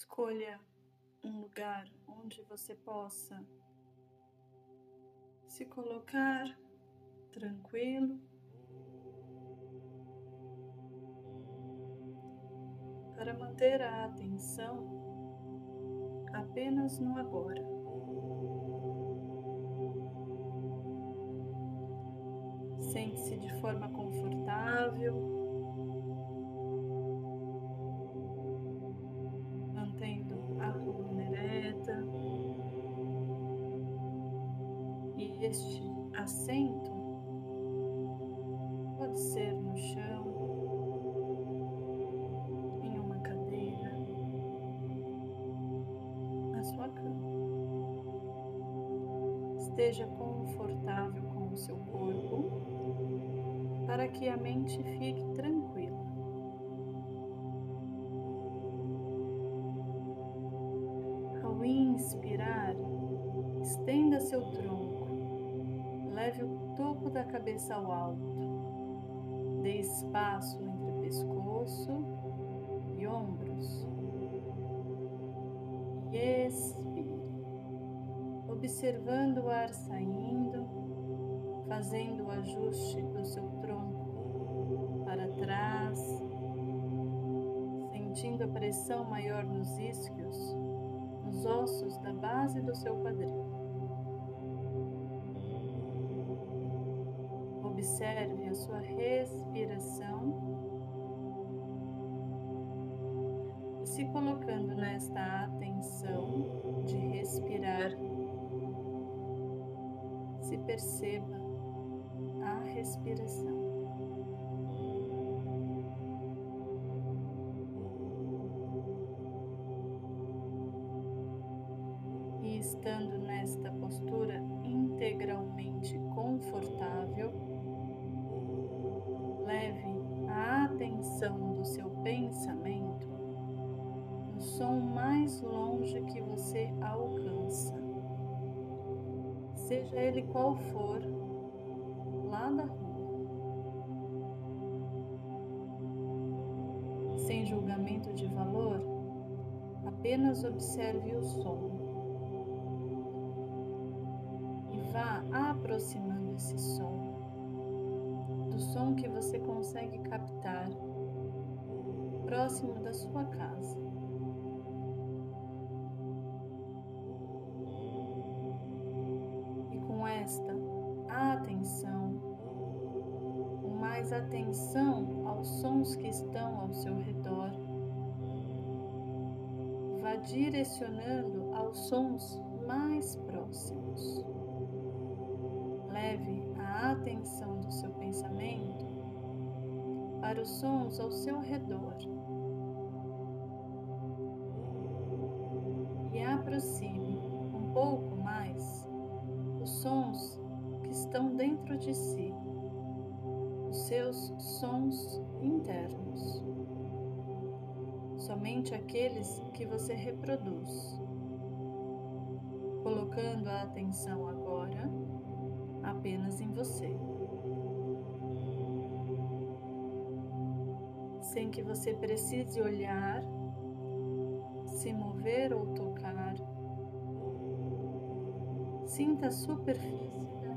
Escolha um lugar onde você possa se colocar tranquilo. Para manter a atenção apenas no agora. Sente-se de forma confortável. Esteja confortável com o seu corpo para que a mente fique tranquila. Ao inspirar, estenda seu tronco leve o topo da cabeça ao alto. Dê espaço entre pescoço e ombros. Observando o ar saindo, fazendo o ajuste do seu tronco para trás, sentindo a pressão maior nos isquios, nos ossos da base do seu quadril. Observe a sua respiração e se colocando nesta atenção de respirar, perceba a respiração. E estando nesta postura integralmente confortável, direção do seu pensamento no som mais longe que você alcança, seja ele qual for, lá da rua. Sem julgamento de valor, apenas observe o som e vá aproximando esse som do som que você consegue captar próximo da sua casa. Atenção aos sons que estão ao seu redor, vá direcionando aos sons mais próximos. Leve a atenção do seu pensamento para os sons ao seu redor. Aproxime um pouco mais os sons que estão dentro de si, seus sons internos, somente aqueles que você reproduz, colocando a atenção agora apenas em você. Sem que você precise olhar, se mover ou tocar Sinta a superfície.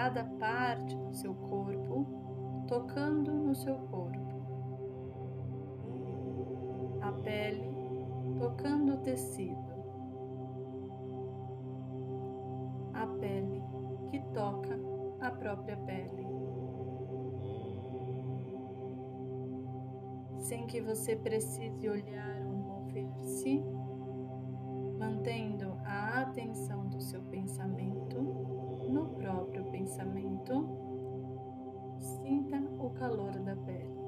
Cada parte do seu corpo tocando no seu corpo. A pele tocando o tecido. A pele que toca a própria pele. Sem que você precise olhar ou mover-se, sinta o calor da pele.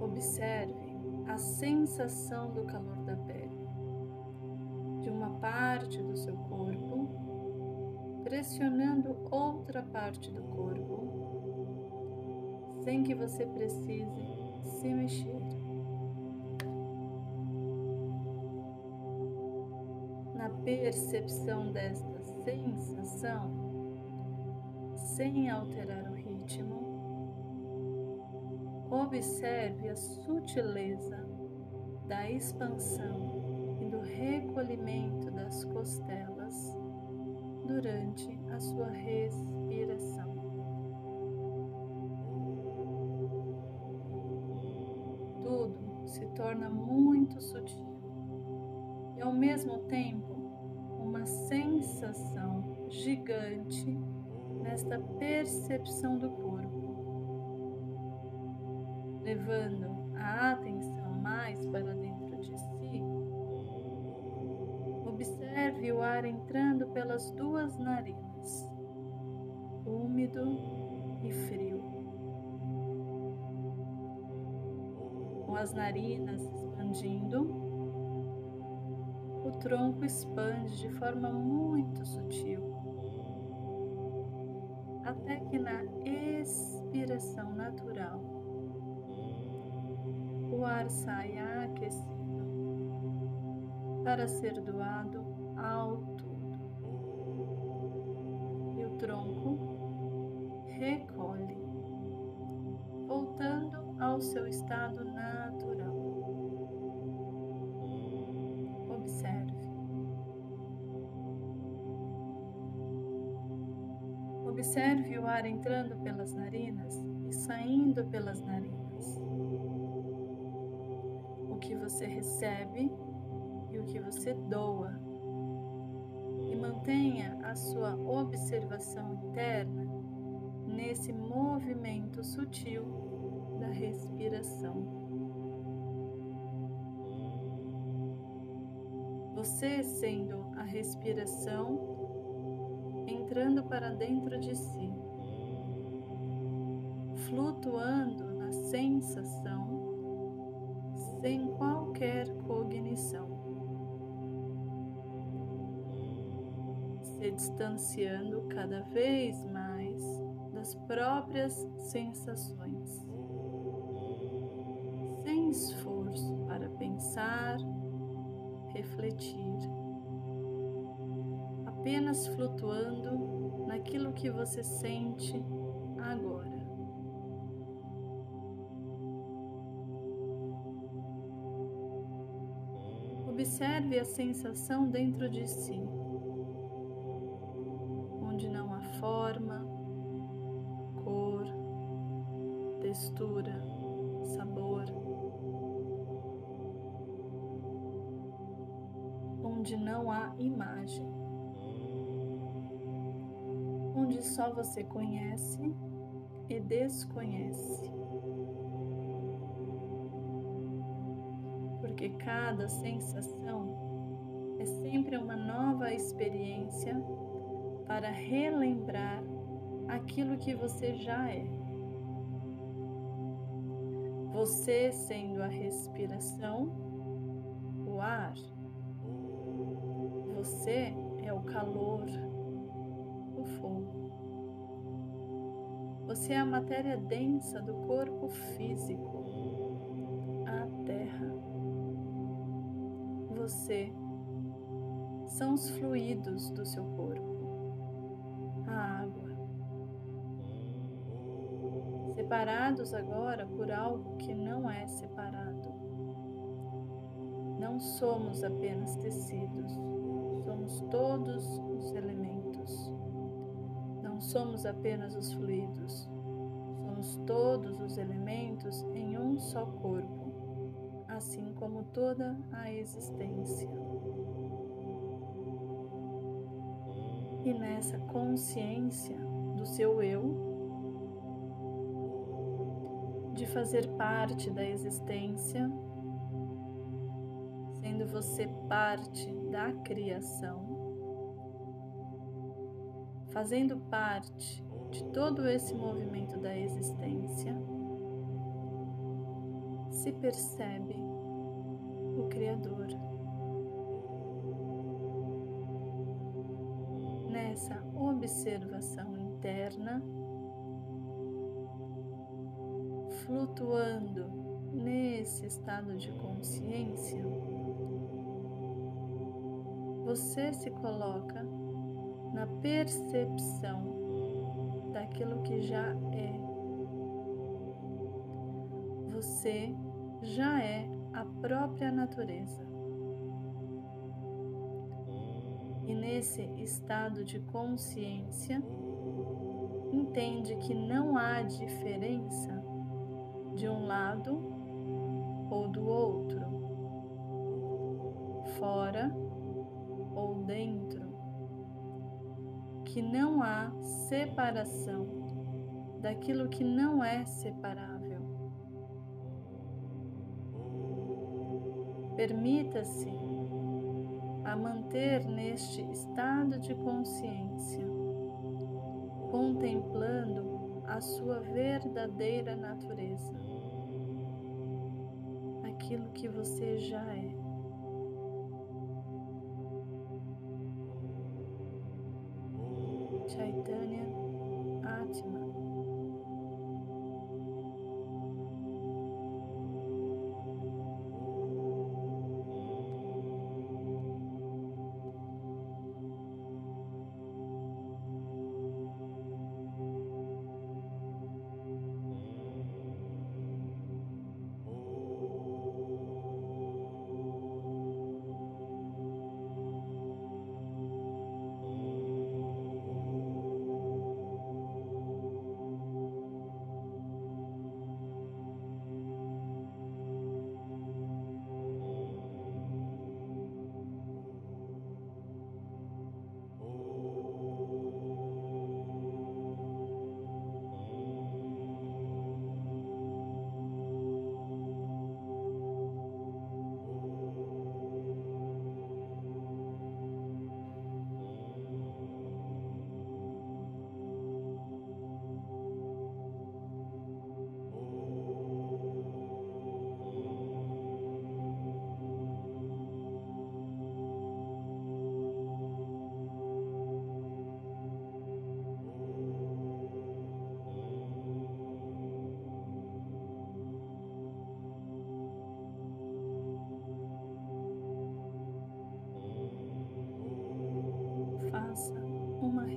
Observe a sensação do calor da pele, de uma parte do seu corpo, pressionando outra parte do corpo, sem que você precise se mexer. Percepção desta sensação, sem alterar o ritmo, Observe a sutileza da expansão e do recolhimento das costelas durante a sua respiração. Tudo se torna muito sutil e, ao mesmo tempo, sensação gigante nesta percepção do corpo, levando a atenção mais para dentro de si. Observe o ar entrando pelas duas narinas, úmido e frio. Com as narinas expandindo, tronco expande de forma muito sutil, até que na expiração natural o ar sai aquecido para ser doado ao todo. E o tronco recolhe, voltando ao seu estado natural. Observe o ar entrando pelas narinas e saindo pelas narinas que você recebe e o que você doa. E mantenha a sua observação interna nesse movimento sutil da respiração. Você sendo a respiração entrando para dentro de si, flutuando na sensação sem qualquer cognição, se distanciando cada vez mais das próprias sensações, sem esforço para pensar, refletir, apenas flutuando naquilo que você sente agora. Observe a sensação dentro de si, onde não há forma, cor, textura, sabor, onde não há imagem, onde só você conhece e desconhece. porque cada sensação é sempre uma nova experiência para relembrar aquilo que você já é. Você sendo a respiração, o ar. Você é o calor, o fogo. Você é a matéria densa do corpo físico, a terra você são os fluidos do seu corpo, a água. Separados agora por algo que não é separado. Não somos apenas tecidos, somos todos os elementos. Somos apenas os fluidos, somos todos os elementos em um só corpo assim como toda a existência. E nessa consciência do seu eu, de fazer parte da existência, sendo você parte da criação, fazendo parte de todo esse movimento da existência, se percebe o Criador. Nessa observação interna, flutuando nesse estado de consciência, você se coloca na percepção daquilo que já é você já é a própria natureza. E nesse estado de consciência, entende que não há diferença de um lado ou do outro, fora ou dentro, que não há separação daquilo que não é separável. Permita-se a manter neste estado de consciência, contemplando a sua verdadeira natureza, aquilo que você já é.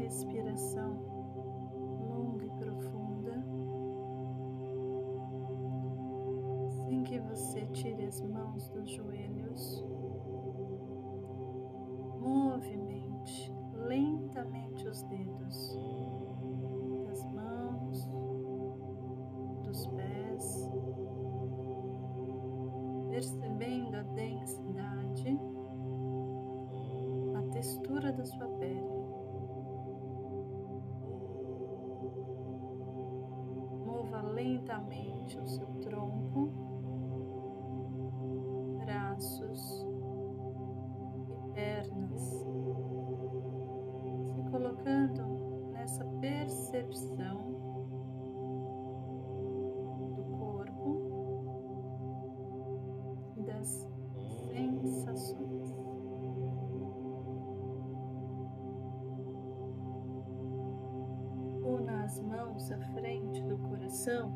Respiração longa e profunda, sem que você tire as mãos dos joelhos. As mãos à frente do coração,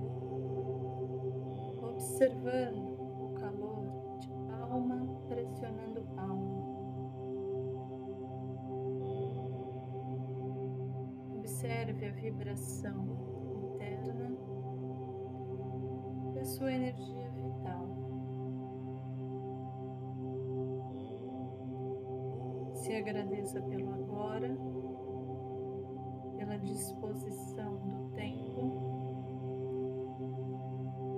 observando o calor de palma pressionando palma. Observe a vibração interna da sua energia vital. Se agradeça pelo agora, disposição do tempo,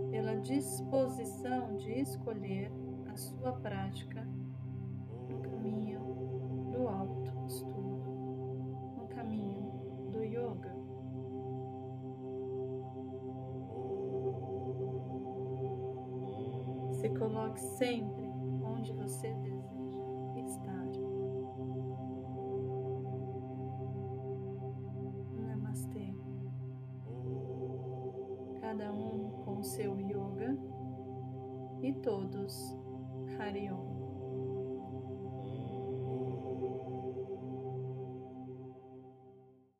pela disposição de escolher a sua prática no caminho do autoestudo, no caminho do yoga. Se coloque sempre onde você deseja